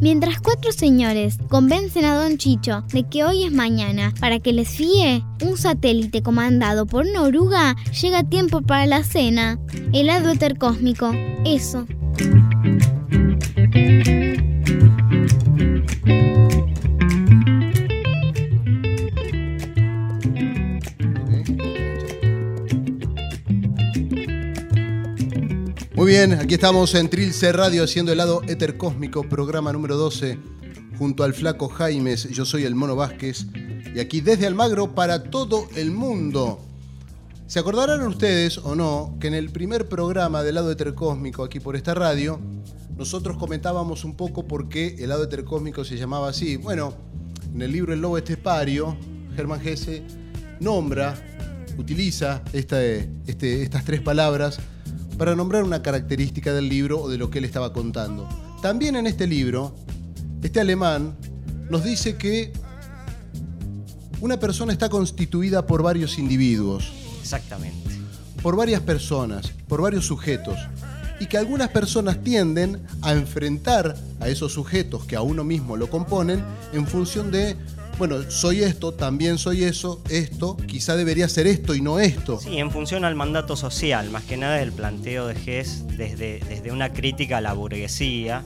Mientras cuatro señores convencen a Don Chicho de que hoy es mañana para que les fíe, un satélite comandado por una oruga llega a tiempo para la cena. Helado cósmico. Eso. Bien, aquí estamos en Trilce Radio haciendo el lado Éter Cósmico, programa número 12, junto al flaco Jaimes. Yo soy el Mono Vázquez y aquí desde Almagro para todo el mundo. ¿Se acordarán ustedes o no que en el primer programa del lado Éter Cósmico aquí por esta radio, nosotros comentábamos un poco por qué el lado Éter Cósmico se llamaba así? Bueno, en el libro El Lobo Estepario, Germán Gese nombra, utiliza este, estas tres palabras para nombrar una característica del libro o de lo que él estaba contando. También en este libro, este alemán nos dice que una persona está constituida por varios individuos. Exactamente. Por varias personas, por varios sujetos. Y que algunas personas tienden a enfrentar a esos sujetos que a uno mismo lo componen en función de bueno, soy esto, también soy eso, esto, quizá debería ser esto y no esto. Sí, en función al mandato social, más que nada el planteo de Hess desde, desde una crítica a la burguesía,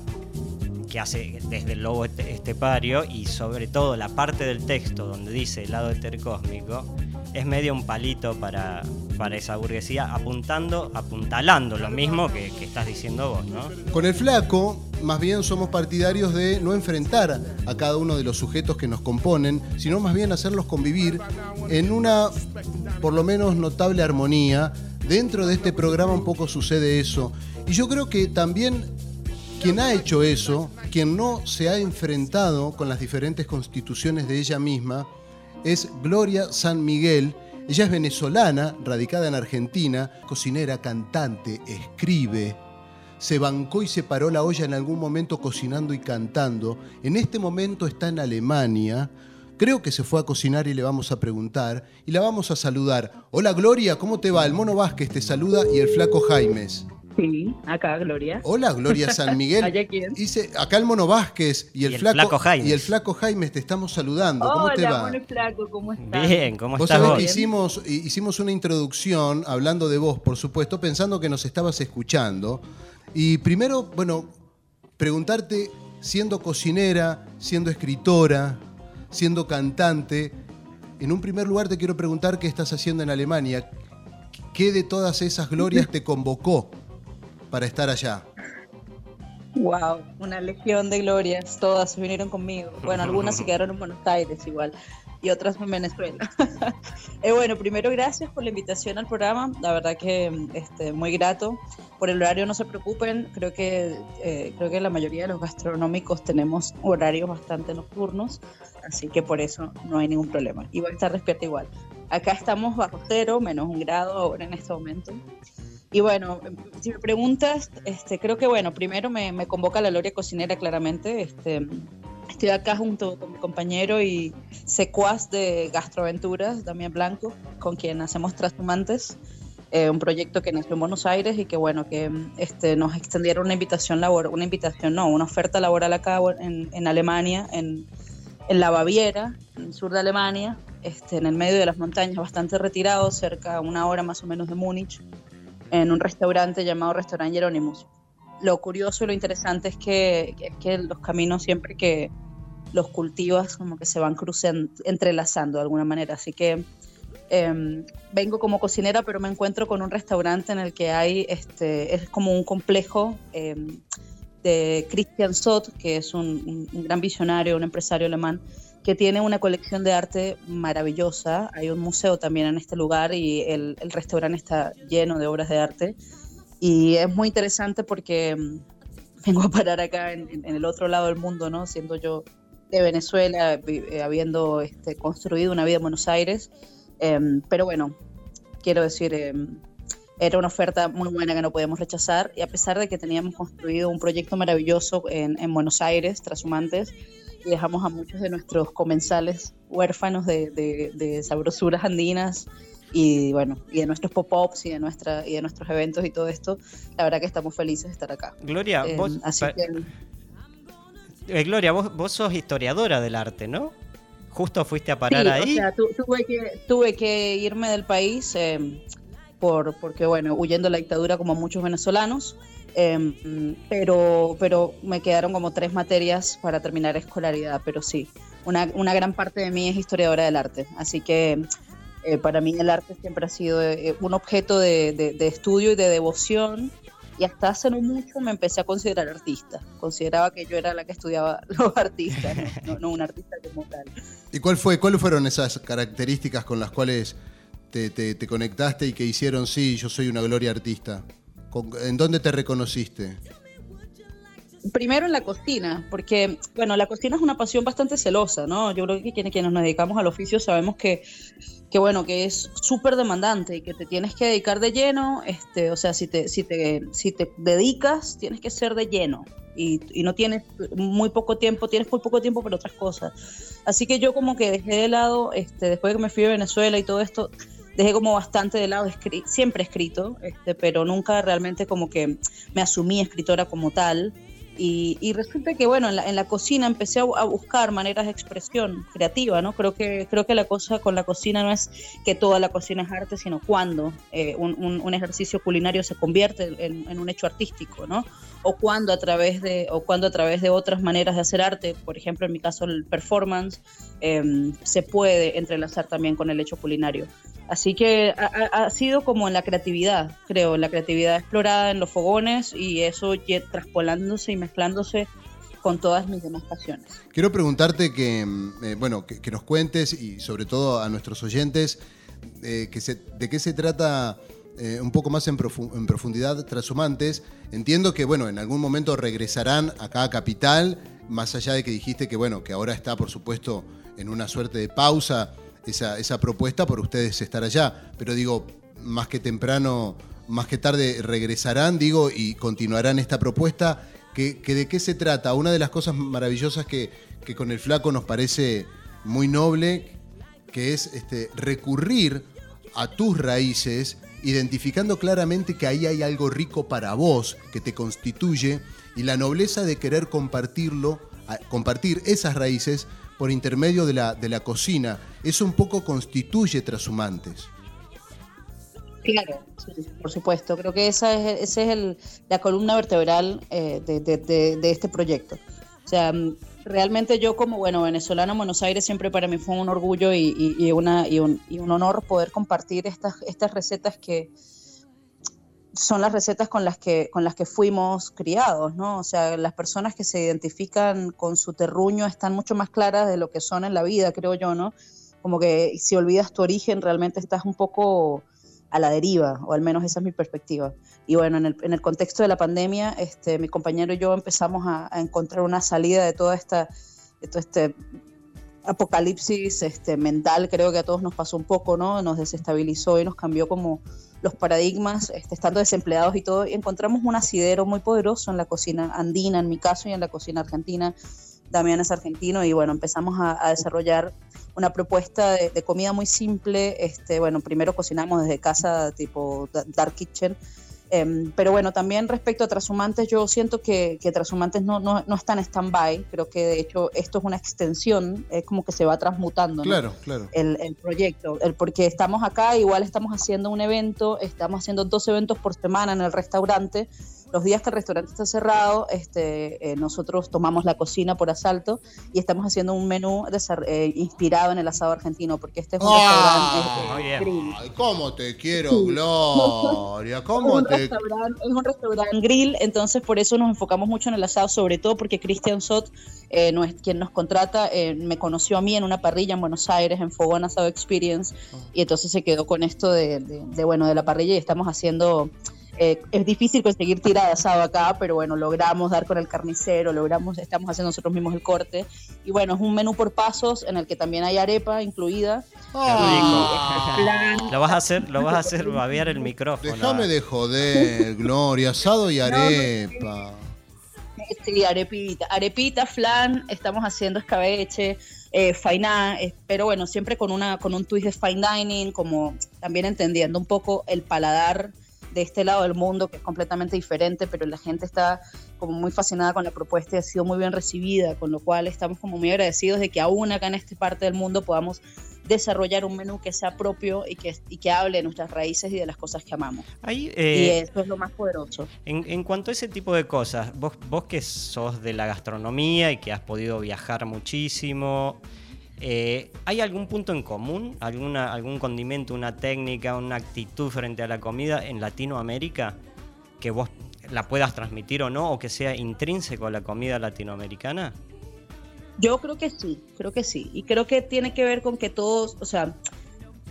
que hace desde el lobo estepario y sobre todo la parte del texto donde dice el lado etercósmico, es medio un palito para, para esa burguesía, apuntando, apuntalando lo mismo que, estás diciendo vos, ¿no? Con el flaco más bien somos partidarios de no enfrentar a cada uno de los sujetos que nos componen, sino más bien hacerlos convivir en una, por lo menos, notable armonía. Dentro de este programa un poco sucede eso. Y yo creo que también quien ha hecho eso, quien no se ha enfrentado con las diferentes constituciones de ella misma, es Gloria San Miguel. Ella es venezolana, radicada en Argentina, cocinera, cantante, escribe, se bancó y se paró la olla en algún momento cocinando y cantando. En este momento está en Alemania. Creo que se fue a cocinar y le vamos a preguntar y la vamos a saludar. Hola Gloria, ¿cómo te va? El mono Vázquez te saluda y el flaco Jaimes. Sí, acá Gloria. Hola Gloria San Miguel. Dice, acá el mono Vázquez y el, flaco, Jaimes. y el flaco Jaimes te estamos saludando. ¿Cómo te va? Mono flaco, ¿cómo estás? Bien, ¿cómo estás? Vos sabés que hicimos, hicimos una introducción hablando de vos, por supuesto, pensando que nos estabas escuchando. Y primero, bueno, preguntarte, siendo cocinera, siendo escritora, siendo cantante, en un primer lugar te quiero preguntar qué estás haciendo en Alemania. ¿Qué de todas esas glorias te convocó para estar allá? Wow, una legión de glorias, todas vinieron conmigo. Bueno, algunas se quedaron en Buenos Aires igual y otras en Venezuela. eh, bueno, primero gracias por la invitación al programa, la verdad que este, muy grato. Por el horario no se preocupen, creo que, eh, creo que la mayoría de los gastronómicos tenemos horarios bastante nocturnos, así que por eso no hay ningún problema. Y voy a estar despierta igual. Acá estamos bajo cero, menos un grado ahora en este momento. Y bueno, si me preguntas, este, creo que bueno, primero me, me convoca la Gloria Cocinera claramente. Este, Estoy acá junto con mi compañero y secuaz de Gastroaventuras, Damián Blanco, con quien hacemos Transhumantes, eh, un proyecto que nació en Buenos Aires y que bueno, que este, nos extendieron una invitación laboral, una invitación, no, una oferta laboral acá en, en Alemania, en, en, la Baviera, en el sur de Alemania, este, en el medio de las montañas, bastante retirado, cerca a una hora más o menos de Múnich, en un restaurante llamado Restaurant Hieronymus lo curioso y lo interesante es que, que, los caminos siempre que los cultivas como que se van cruzando, entrelazando de alguna manera. Así que em, vengo como cocinera, pero me encuentro con un restaurante en el que hay, este, es como un complejo em, de Christian Sott, que es un, gran visionario, un empresario alemán, que tiene una colección de arte maravillosa. Hay un museo también en este lugar y el, restaurante está lleno de obras de arte. Y es muy interesante porque mm, vengo a parar acá en, el otro lado del mundo, ¿no? Siendo yo de Venezuela, eh, habiendo este, construido una vida en Buenos Aires. Em, pero bueno, quiero decir, em, era una oferta muy buena que no podíamos rechazar. Y a pesar de que teníamos construido un proyecto maravilloso en, en Buenos Aires, Trashumantes, y dejamos a muchos de nuestros comensales huérfanos de, de, de sabrosuras andinas y bueno, y de nuestros pop-ups y de nuestra y de nuestros eventos y todo esto, la verdad que estamos felices de estar acá. Gloria, eh, vos así que, Eh, Gloria, vos, vos sos historiadora del arte, ¿no? Justo fuiste a parar ahí. O sea, tuve, que, tuve que irme del país eh, por, porque, bueno, huyendo de la dictadura como muchos venezolanos. Em, pero, pero me quedaron como tres materias para terminar escolaridad, pero sí, una, una gran parte de mí es historiadora del arte, así que eh, para mí el arte siempre ha sido eh, un objeto de, de, estudio y de devoción y hasta hace no mucho me empecé a considerar artista, consideraba que yo era la que estudiaba los artistas, no, no un artista como tal. ¿Y cuál fue, cuáles fueron esas características con las cuales te, te, te conectaste y que hicieron, sí, yo soy una gloria artista? ¿En dónde te reconociste? Primero en la cocina, porque, bueno, la cocina es una pasión bastante celosa, ¿no? Yo creo que quienes, quienes nos dedicamos al oficio sabemos que, que bueno, que es súper demandante y que te tienes que dedicar de lleno, este, o sea, si te, si te, si te dedicas, tienes que ser de lleno. Y, y, no tienes muy poco tiempo, tienes muy poco tiempo para otras cosas. Así que yo como que dejé de lado, este, después de que me fui a Venezuela y todo esto, dejé como bastante de lado, siempre he escrito, este, pero nunca realmente como que me asumí escritora como tal. Y, resulta que, bueno, en la, cocina empecé a, buscar maneras de expresión creativa, ¿no? Creo que, creo que la cosa con la cocina no es que toda la cocina es arte, sino cuando eh, un, ejercicio culinario se convierte en, un hecho artístico, ¿no? O cuando, a través de, o cuando a través de otras maneras de hacer arte, por ejemplo, en mi caso el performance, em, se puede entrelazar también con el hecho culinario. Así que ha, sido como en la creatividad, creo, la creatividad explorada en los fogones y eso traspolándose y mezclándose con todas mis demás pasiones. Quiero preguntarte que, mm, eh, bueno, que, nos cuentes y sobre todo a nuestros oyentes eh, de qué se trata eh, un poco más en, en, profundidad Transhumantes. Entiendo que, bueno, en algún momento regresarán acá a Capital, más allá de que dijiste que, bueno, que ahora está, por supuesto, en una suerte de pausa esa, propuesta por ustedes estar allá. Pero digo, más que temprano, más que tarde regresarán, digo, y continuarán esta propuesta. Que, ¿De qué se trata? Una de las cosas maravillosas que, que con el flaco nos parece muy noble, que es este, recurrir a tus raíces, identificando claramente que ahí hay algo rico para vos, que te constituye, y la nobleza de querer compartirlo, compartir esas raíces por intermedio de la, de la cocina. Eso un poco constituye Trashumantes. Claro, por supuesto. Creo que esa es, esa es el, la columna vertebral eh, de, de, este proyecto. O sea, mm, realmente yo como, bueno, venezolana en Buenos Aires siempre para mí fue un orgullo y, y, una, y, un, y un honor poder compartir estas, estas recetas que, son las recetas con las que con las que fuimos criados, ¿no? O sea, las personas que se identifican con su terruño están mucho más claras de lo que son en la vida, creo yo, ¿no? Como que si olvidas tu origen, realmente estás un poco a la deriva, o al menos esa es mi perspectiva. Y bueno, en el, en el contexto de la pandemia, este, mi compañero y yo empezamos a, encontrar una salida de toda esta, de este apocalipsis este, mental, creo que a todos nos pasó un poco, ¿no? Nos desestabilizó y nos cambió como los paradigmas, este, estando desempleados y todo, y encontramos un asidero muy poderoso en la cocina andina, en mi caso, y en la cocina argentina. Damián es argentino y bueno, empezamos a, desarrollar una propuesta de, comida muy simple. Este, bueno, primero cocinamos desde casa, tipo dark kitchen, Em, pero bueno, también respecto a Trashumantes, yo siento que, que Trashumantes no, no, no está en stand-by. Creo que de hecho esto es una extensión, es como que se va transmutando claro, claro. El, el, proyecto. El, porque estamos acá, igual estamos haciendo un evento, estamos haciendo dos eventos por semana en el restaurante los días que el restaurante está cerrado, este, eh, nosotros tomamos la cocina por asalto y estamos haciendo un menú eh, inspirado en el asado argentino, porque este es un ah, restaurante grill. ¿Cómo te quiero, Gloria? ¿Cómo es, un te... es un restaurante grill, entonces por eso nos enfocamos mucho en el asado, sobre todo porque Christian Sot, eh, no es, quien nos contrata, me conoció a mí en una parrilla en Buenos Aires, en Fogón Asado Experience, ah. y entonces se quedó con esto de, de, bueno, de la parrilla y estamos haciendo eh, es difícil conseguir tira de asado acá, pero bueno, logramos dar con el carnicero, logramos, estamos haciendo nosotros mismos el corte. Y bueno, es un menú por pasos en el que también hay arepa incluida. Ah. lo vas a hacer, lo vas a hacer babear el micrófono. Déjame de joder, Gloria, asado y arepa. sí, arepita, arepita, flan, estamos haciendo escabeche. Eh, fainá, eh, pero bueno, siempre con una con un twist de fine dining, como también entendiendo un poco el paladar de este lado del mundo, que es completamente diferente, pero la gente está como muy fascinada con la propuesta y ha sido muy bien recibida, con lo cual estamos como muy agradecidos de que aún acá en esta parte del mundo podamos desarrollar un menú que sea propio y que, y que hable de nuestras raíces y de las cosas que amamos. Ahí, y eh, eso es lo más poderoso. En, en cuanto a ese tipo de cosas, vos, vos que sos de la gastronomía y que has podido viajar muchísimo, eh, ¿hay algún punto en común? ¿Alguna, ¿Algún condimento, una técnica, una actitud frente a la comida en Latinoamérica que vos la puedas transmitir o no, o que sea intrínseco a la comida latinoamericana? Yo creo que sí, creo que sí. Y creo que tiene que ver con que todos, o sea,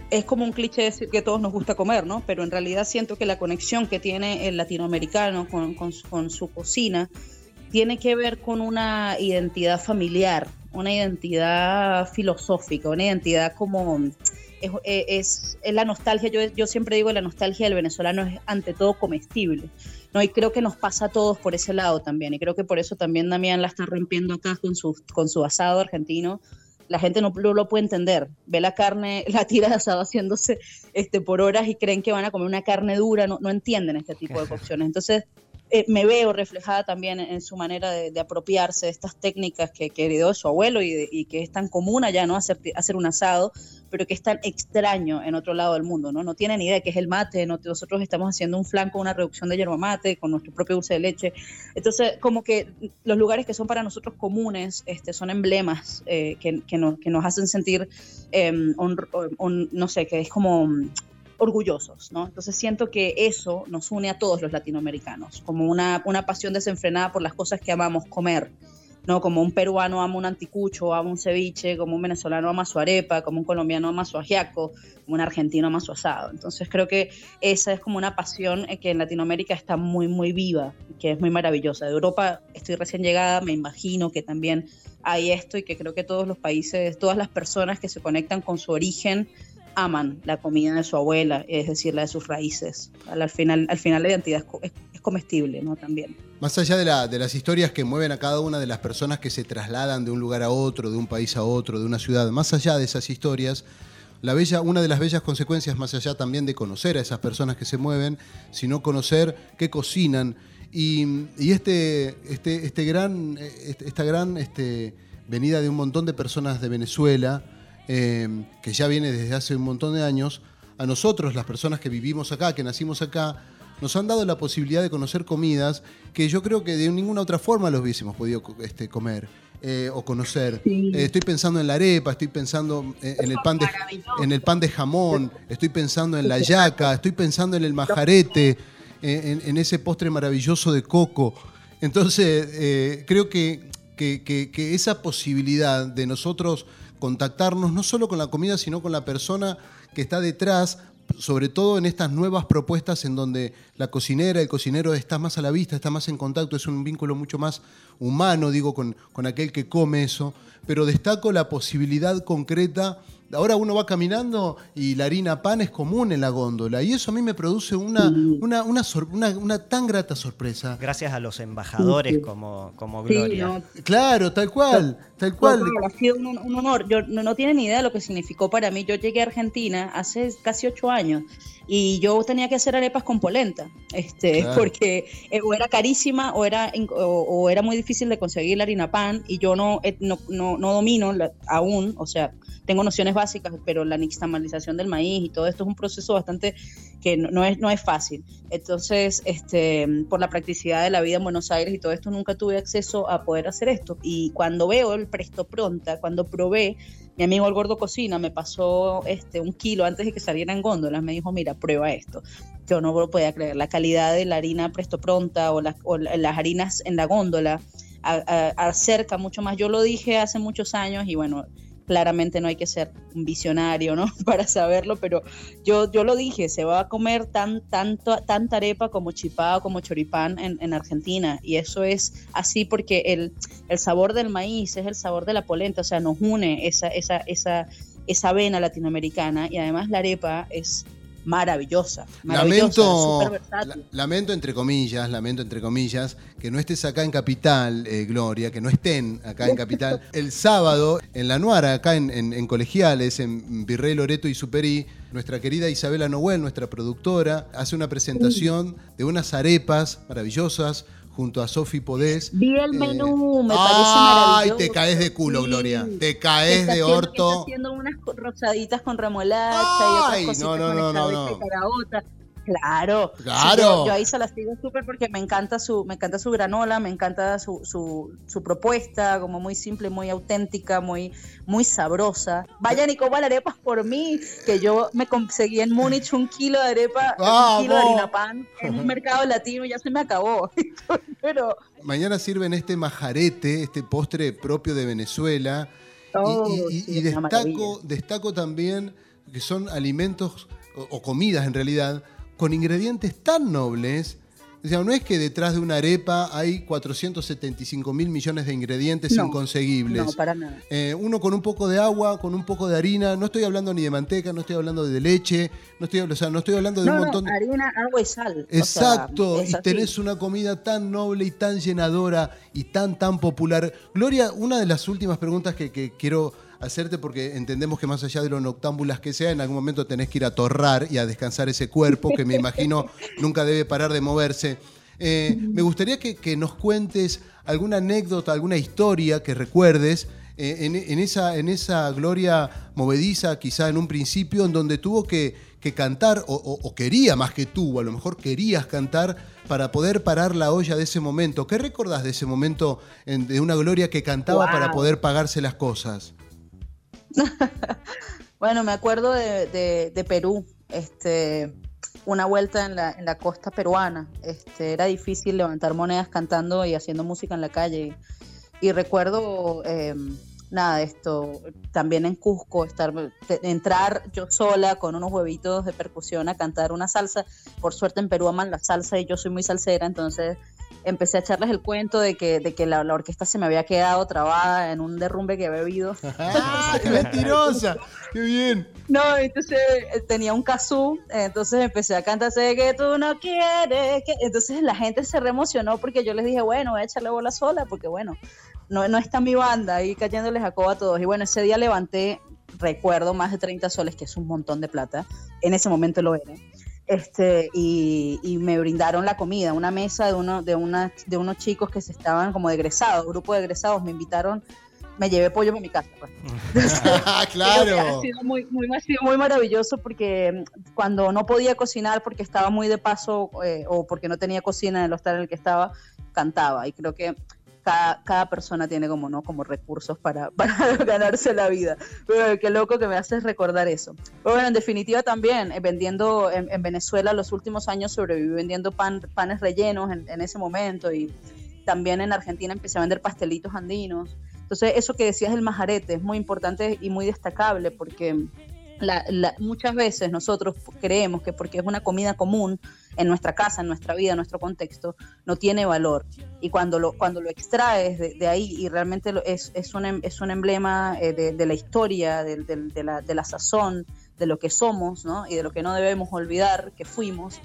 es como un cliché decir que todos nos gusta comer, ¿no? Pero en realidad siento que la conexión que tiene el latinoamericano con, con, con su cocina tiene que ver con una identidad familiar, una identidad filosófica, una identidad como es, es, es la nostalgia, yo, yo, siempre digo la nostalgia del venezolano es ante todo comestible, ¿no? Y creo que nos pasa a todos por ese lado también, y creo que por eso también Damián la está rompiendo acá con su, con su asado argentino, la gente no, no, lo puede entender. Ve la carne, la tira de asado haciéndose este, por horas y creen que van a comer una carne dura, no, no entienden este tipo de cocciones. Entonces, eh, me veo reflejada también en, su manera de, apropiarse de estas técnicas que, heredó su abuelo y, que es tan común allá, ¿no? Hacer, hacer un asado, pero que es tan extraño en otro lado del mundo, ¿no? No tienen idea de qué es el mate, ¿no? nosotros estamos haciendo un flanco, una reducción de yerba mate con nuestro propio dulce de leche. Entonces, como que los lugares que son para nosotros comunes este, son emblemas eh, que, que, nos, que nos hacen sentir, on, no sé, que es como orgullosos, ¿no? Entonces siento que eso nos une a todos los latinoamericanos, como una, una pasión desenfrenada por las cosas que amamos comer, ¿no? Como un peruano ama un anticucho, ama un ceviche, como un venezolano ama su arepa, como un colombiano ama su ajiaco, como un argentino ama su asado. Entonces creo que esa es como una pasión que en Latinoamérica está muy, muy viva, que es muy maravillosa. De Europa estoy recién llegada, me imagino que también hay esto y que creo que todos los países, todas las personas que se conectan con su origen, aman la comida de su abuela, es decir, la de sus raíces. Al, final, al final la identidad es, es comestible, ¿no? También. Más allá de, la, de, las historias que mueven a cada una de las personas que se trasladan de un lugar a otro, de un país a otro, de una ciudad, más allá de esas historias, una de las bellas consecuencias, más allá también de conocer a esas personas que se mueven, sino conocer qué cocinan. Y, este, este, este gran, esta gran este, venida de un montón de personas de Venezuela, eh, que ya viene desde hace un montón de años, a nosotros, las personas que vivimos acá, que nacimos acá, nos han dado la posibilidad de conocer comidas que yo creo que de ninguna otra forma los hubiésemos podido este, comer. Eh, o conocer. Sí. Eh, estoy pensando en la arepa, estoy pensando en, en, el pan de, en el pan de jamón, estoy pensando en la yaca, estoy pensando en el majarete, en, en ese postre maravilloso de coco. Entonces, eh, creo que, que, que, que esa posibilidad de nosotros contactarnos no solo con la comida, sino con la persona que está detrás, sobre todo en estas nuevas propuestas en donde la cocinera, el cocinero está más a la vista, está más en contacto, es un vínculo mucho más humano, digo, con, con aquel que come eso, pero destaco la posibilidad concreta Ahora uno va caminando y la harina pan es común en la góndola y eso a mí me produce una, una, una, una, una, tan grata sorpresa. Gracias a los embajadores sí, como, como Gloria. Sí, no. Claro, tal cual, tal cual. No, ha sido un, un, honor. Yo no, no tienen ni idea de lo que significó para mí. Yo llegué a Argentina hace casi ocho años y yo tenía que hacer arepas con polenta, este, claro. porque eh, o era carísima o era, o, o, era muy difícil de conseguir la harina pan y yo no, eh, no, no, no domino aún, o sea, tengo nociones básicas, pero la nixtamalización del maíz y todo esto es un proceso bastante que no, es, no es fácil. Entonces, este, por la practicidad de la vida en Buenos Aires y todo esto, nunca tuve acceso a poder hacer esto. Y cuando veo el presto pronta, cuando probé, mi amigo el gordo cocina me pasó este, un kilo antes de que saliera en góndolas, me dijo, mira, prueba esto. Yo no lo podía creer, la calidad de la harina presto pronta o, la, o las harinas en la góndola acerca mucho más. Yo lo dije hace muchos años y bueno, claramente no hay que ser un visionario, ¿no? Para saberlo, pero yo, yo lo dije, se va a comer tan, tanto, tanta arepa como chipá como choripán en, en, Argentina. Y eso es así porque el, el, sabor del maíz es el sabor de la polenta, o sea, nos une esa, esa, esa, esa vena latinoamericana y además la arepa es maravillosa. maravillosa Lamento, la- lamento entre comillas, lamento entre comillas, que no estés acá en Capital, eh, Gloria, que no estén acá en Capital. El sábado, en La Nuara, acá en, en- en Colegiales, en Virrey Loreto y Superí, nuestra querida Isabela Noel, nuestra productora, hace una presentación de unas arepas maravillosas junto a Sofi Podés. Vi el Eh, menú, me parece Ay, maravilloso. te caes de culo, Sí. Gloria. Te caes Está de haciendo- orto. Está haciendo unas rosaditas con remolacha Ay, y otras cositas no, no, con no, no, no. Claro. Claro. Sí, yo, yo ahí se la sigo súper porque me encanta su, me encanta su granola, me encanta su, su, su propuesta, como muy simple, muy auténtica, muy, muy sabrosa. Vayan y coman arepas por mí, que yo me conseguí en Múnich un kilo de arepa, un kilo de harina pan en un mercado latino, y ya se me acabó. Pero Mañana sirven este majarete, este postre propio de Venezuela. Y- Oh, y, y- sí, y es una destaco, destaco también que son alimentos o, o comidas en realidad con ingredientes tan nobles. O sea, no es que detrás de una arepa hay 475 mil millones de ingredientes No, inconseguibles. no, para nada. Eh, uno con un poco de agua, con un poco de harina. No estoy hablando ni de manteca, no estoy hablando de leche, no estoy, o sea, no estoy hablando de No, un no, montón de... harina, agua y sal. o sea, Exacto, y tenés una comida tan noble y tan llenadora y tan, tan popular. Gloria, una de las últimas preguntas que, que quiero hacerte, porque entendemos que más allá de lo noctámbulas que sea, en algún momento tenés que ir a torrar y a descansar ese cuerpo, que me imagino nunca debe parar de moverse. Eh, me gustaría que, que nos cuentes alguna anécdota, alguna historia que recuerdes eh, en, en esa, en esa gloria movediza, quizá en un principio, en donde tuvo que, que cantar, o, o- o quería más que tú, a lo mejor querías cantar para poder parar la olla de ese momento. ¿Qué recordás de ese momento en- de una gloria que cantaba para poder pagarse las cosas? Bueno, me acuerdo de, de- de Perú, este, una vuelta en la, costa peruana. Este, era difícil levantar monedas cantando y haciendo música en la calle. Y recuerdo, eh, nada, esto, también en Cusco, estar, entrar yo sola con unos huevitos de percusión a cantar una salsa. Por suerte en Perú aman la salsa y yo soy muy salsera, entonces empecé a echarles el cuento de que, de que la, la orquesta se me había quedado trabada en un derrumbe que había habido. ¡Ah, qué mentirosa! ¡Qué bien! No, entonces eh, tenía un kazoo, entonces empecé a cantar, sé que tú no quieres, que... entonces la gente se reemocionó porque yo les dije, bueno, voy a echarle bola sola, porque bueno, no, no está mi banda ahí cayéndoles a coba a todos. Y bueno, ese día levanté, recuerdo, más de 30 soles, que es un montón de plata, en ese momento lo era. Este, y, y me brindaron la comida, una mesa de, uno, de, una, de unos chicos que se estaban como de egresados, grupo de egresados, me invitaron, me llevé pollo para mi casa. pues. ¡Ah, Ha claro! sido muy, muy, ha sido muy maravilloso porque mm, cuando no podía cocinar porque estaba muy de paso eh, o porque no tenía cocina en el hostal en el que estaba, cantaba. Y creo que cada, cada persona tiene como, ¿no? como recursos para, para ganarse la vida. Pero qué loco que me haces recordar eso. Pero bueno, en definitiva también, eh, vendiendo en, en Venezuela los últimos años sobreviví vendiendo pan, panes rellenos en, en ese momento y también en Argentina empecé a vender pastelitos andinos. Entonces, eso que decías del majarete es muy importante y muy destacable porque la- la- muchas veces nosotros creemos que porque es una comida común en nuestra casa, en nuestra vida, en nuestro contexto, no tiene valor. Y cuando lo, cuando lo extraes de, de ahí y realmente lo- es, es, un, em- es un emblema eh, de, de la historia, del- de, la, de la sazón, de lo que somos ¿no? y de lo que no debemos olvidar que fuimos,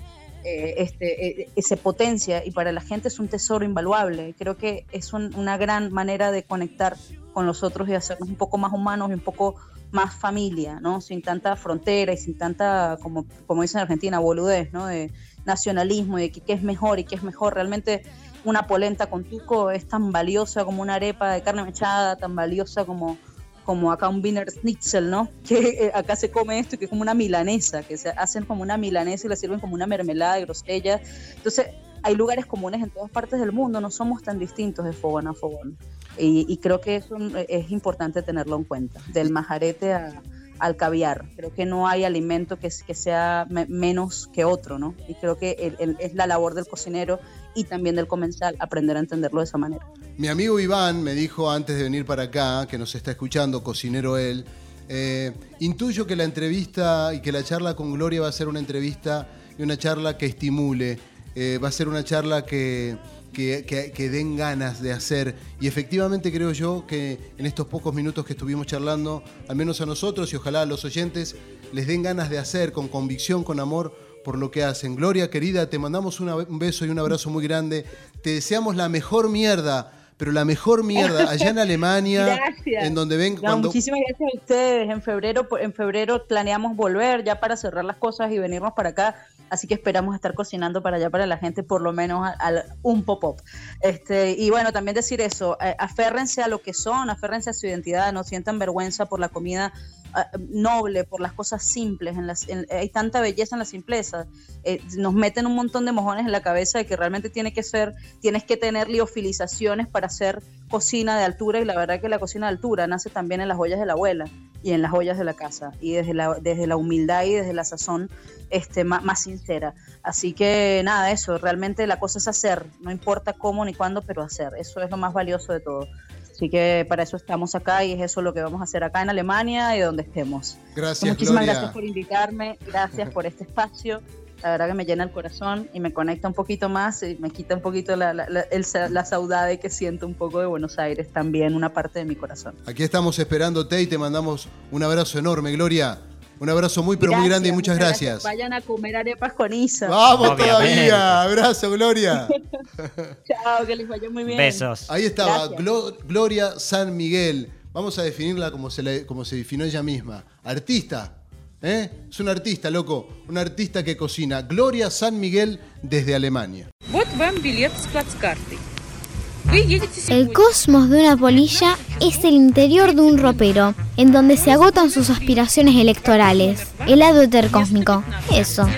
eh, este, eh, se potencia y para la gente es un tesoro invaluable. Creo que es un- una gran manera de conectar con los otros y hacernos un poco más humanos y un poco más familia, ¿no? Sin tanta frontera y sin tanta, como, como dicen en Argentina, boludez, ¿no? De nacionalismo y de qué es mejor y qué es mejor. Realmente una polenta con tuco es tan valiosa como una arepa de carne mechada, tan valiosa como, como acá un Wiener Schnitzel, ¿no? Que eh, acá se come esto, que es como una milanesa, que se hacen como una milanesa y la sirven como una mermelada de grosella. Entonces, hay lugares comunes en todas partes del mundo, no somos tan distintos de fogón a fogón. Y, y creo que eso es importante tenerlo en cuenta, del majarete a- al caviar. Creo que no hay alimento que, que sea me- menos que otro, ¿no? Y creo que el- el- es la labor del cocinero y también del comensal aprender a entenderlo de esa manera. Mi amigo Iván me dijo antes de venir para acá, que nos está escuchando, cocinero él, eh, intuyo que la entrevista y que la charla con Gloria va a ser una entrevista y una charla que estimule, eh, va a ser una charla que, que, den ganas de hacer. Y efectivamente creo yo que en estos pocos minutos que estuvimos charlando, al menos a nosotros y ojalá a los oyentes, les den ganas de hacer con convicción, con amor por lo que hacen. Gloria, querida, te mandamos un beso y un abrazo muy grande. Te deseamos la mejor mierda pero la mejor mierda allá en Alemania, en donde ven cuando... Muchísimas gracias a ustedes. En febrero, en febrero planeamos volver ya para cerrar las cosas y venirnos para acá. Así que esperamos estar cocinando para allá para la gente, por lo menos al, un pop-up. Este, y bueno, también decir eso, eh, aférrense a lo que son, aférrense a su identidad, no sientan vergüenza por la comida noble, por las cosas simples. En las, hay tanta belleza en la simpleza. Eh, nos meten un montón de mojones en la cabeza de que realmente tiene que ser, tienes que tener liofilizaciones para hacer cocina de altura y la verdad que la cocina de altura nace también en las ollas de la abuela y en las ollas de la casa y desde la, desde la humildad y desde la sazón este, más, más sincera. Así que nada, eso, realmente la cosa es hacer, no importa cómo ni cuándo, pero hacer. Eso es lo más valioso de todo. Así que para eso estamos acá y es eso lo que vamos a hacer acá en Alemania y donde estemos. Gracias. Muchísimas gracias por invitarme, gracias por este espacio. La verdad que me llena el corazón y me conecta un poquito más y me quita un poquito la, la, la, saudade que siento un poco de Buenos Aires también, una parte de mi corazón. Aquí estamos esperándote y te mandamos un abrazo enorme, Gloria. Un abrazo muy, pero muy grande y muchas, gracias. Vayan a comer arepas con Isa. Vamos todavía. Abrazo, Gloria. Chao, que les vaya muy bien. Besos. Ahí estaba, Gloria San Miguel. Vamos a definirla como se, como se definió ella misma. Artista. ¿eh? Es un artista, loco. Un artista que cocina. Gloria San Miguel desde Alemania. El cosmos de una polilla es el interior de un ropero, en donde se agotan sus aspiraciones electorales. El lado. Eso.